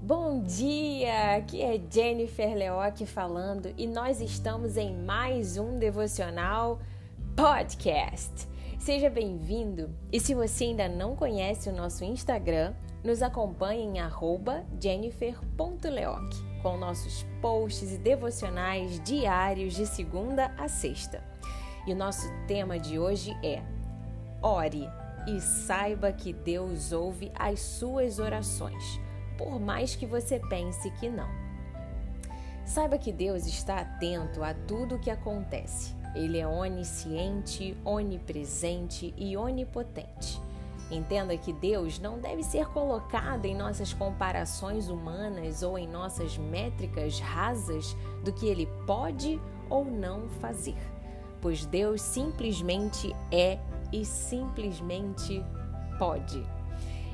Bom dia! Aqui é Jennifer Leoc falando e nós estamos em mais um devocional podcast. Seja bem-vindo e se você ainda não conhece o nosso Instagram, nos acompanhe em jennifer.leoc com nossos posts e devocionais diários de segunda a sexta. E o nosso tema de hoje é Ore e saiba que Deus ouve as suas orações por mais que você pense que não. Saiba que Deus está atento a tudo o que acontece. Ele é onisciente, onipresente e onipotente. Entenda que Deus não deve ser colocado em nossas comparações humanas ou em nossas métricas rasas do que ele pode ou não fazer, pois Deus simplesmente é e simplesmente pode.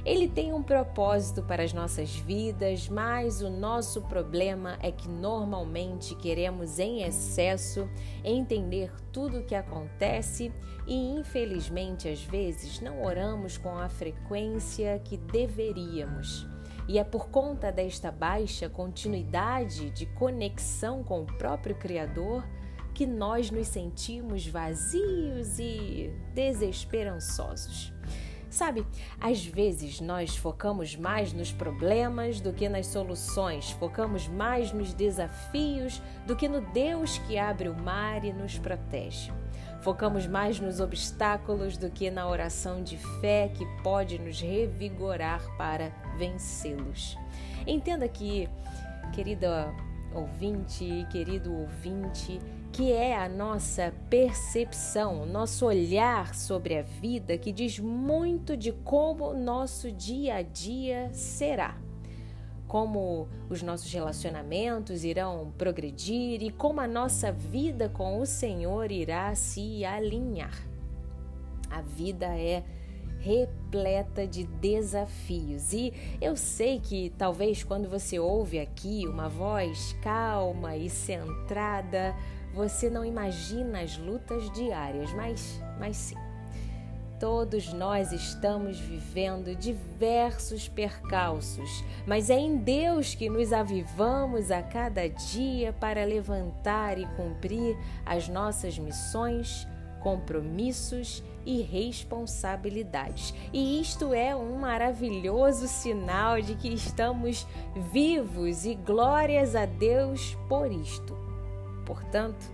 Ele tem um propósito para as nossas vidas, mas o nosso problema é que normalmente queremos em excesso entender tudo o que acontece e, infelizmente, às vezes não oramos com a frequência que deveríamos. E é por conta desta baixa continuidade de conexão com o próprio Criador que nós nos sentimos vazios e desesperançosos. Sabe, às vezes nós focamos mais nos problemas do que nas soluções, focamos mais nos desafios do que no Deus que abre o mar e nos protege. Focamos mais nos obstáculos do que na oração de fé que pode nos revigorar para vencê-los. Entenda que, querida ouvinte, querido ouvinte, que é a nossa percepção, nosso olhar sobre a vida que diz muito de como nosso dia a dia será. Como os nossos relacionamentos irão progredir e como a nossa vida com o Senhor irá se alinhar. A vida é repleta de desafios. E eu sei que talvez quando você ouve aqui uma voz calma e centrada, você não imagina as lutas diárias, mas, mas sim. Todos nós estamos vivendo diversos percalços, mas é em Deus que nos avivamos a cada dia para levantar e cumprir as nossas missões, compromissos e responsabilidades. E isto é um maravilhoso sinal de que estamos vivos e glórias a Deus por isto. Portanto,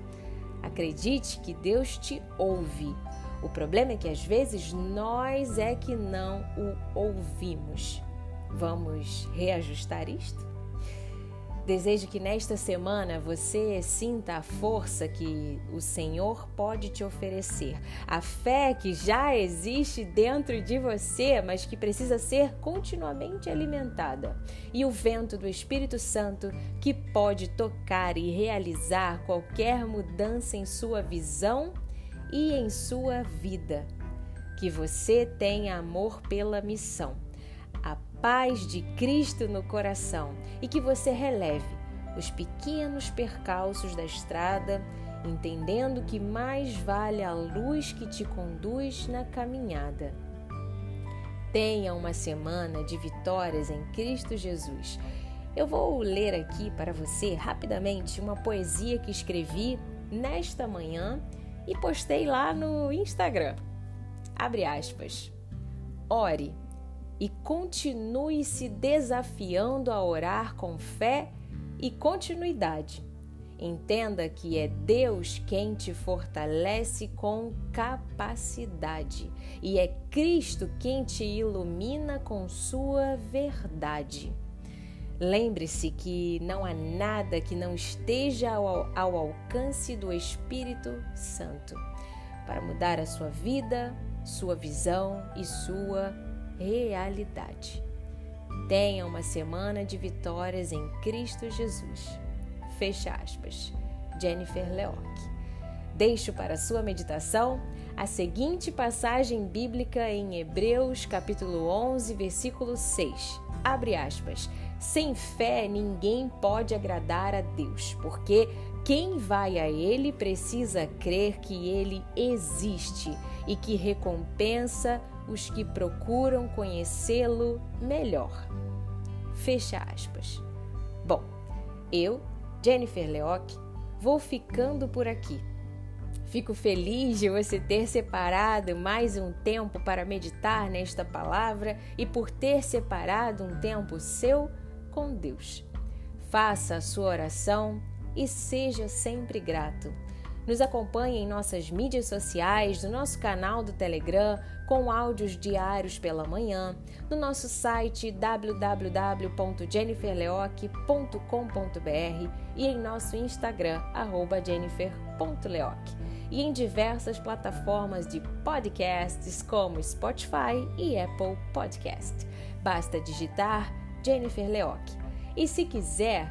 acredite que Deus te ouve. O problema é que às vezes nós é que não o ouvimos. Vamos reajustar isto? Desejo que nesta semana você sinta a força que o Senhor pode te oferecer, a fé que já existe dentro de você, mas que precisa ser continuamente alimentada, e o vento do Espírito Santo que pode tocar e realizar qualquer mudança em sua visão e em sua vida. Que você tenha amor pela missão paz de Cristo no coração e que você releve os pequenos percalços da estrada, entendendo que mais vale a luz que te conduz na caminhada. Tenha uma semana de vitórias em Cristo Jesus. Eu vou ler aqui para você rapidamente uma poesia que escrevi nesta manhã e postei lá no Instagram. Abre aspas. Ore e continue se desafiando a orar com fé e continuidade. Entenda que é Deus quem te fortalece com capacidade e é Cristo quem te ilumina com sua verdade. Lembre-se que não há nada que não esteja ao, ao alcance do Espírito Santo para mudar a sua vida, sua visão e sua realidade. Tenha uma semana de vitórias em Cristo Jesus. Fecha aspas. Jennifer Leoc. Deixo para sua meditação a seguinte passagem bíblica em Hebreus, capítulo 11, versículo 6. Abre aspas. Sem fé ninguém pode agradar a Deus, porque Quem vai a Ele precisa crer que Ele existe e que recompensa os que procuram conhecê-lo melhor. Fecha aspas. Bom, eu, Jennifer Leoc, vou ficando por aqui. Fico feliz de você ter separado mais um tempo para meditar nesta palavra e por ter separado um tempo seu com Deus. Faça a sua oração e seja sempre grato. Nos acompanhe em nossas mídias sociais, no nosso canal do Telegram, com áudios diários pela manhã, no nosso site www.jenniferleoc.com.br e em nosso Instagram, jennifer.leoc e em diversas plataformas de podcasts como Spotify e Apple Podcast. Basta digitar Jennifer Leoc. E se quiser,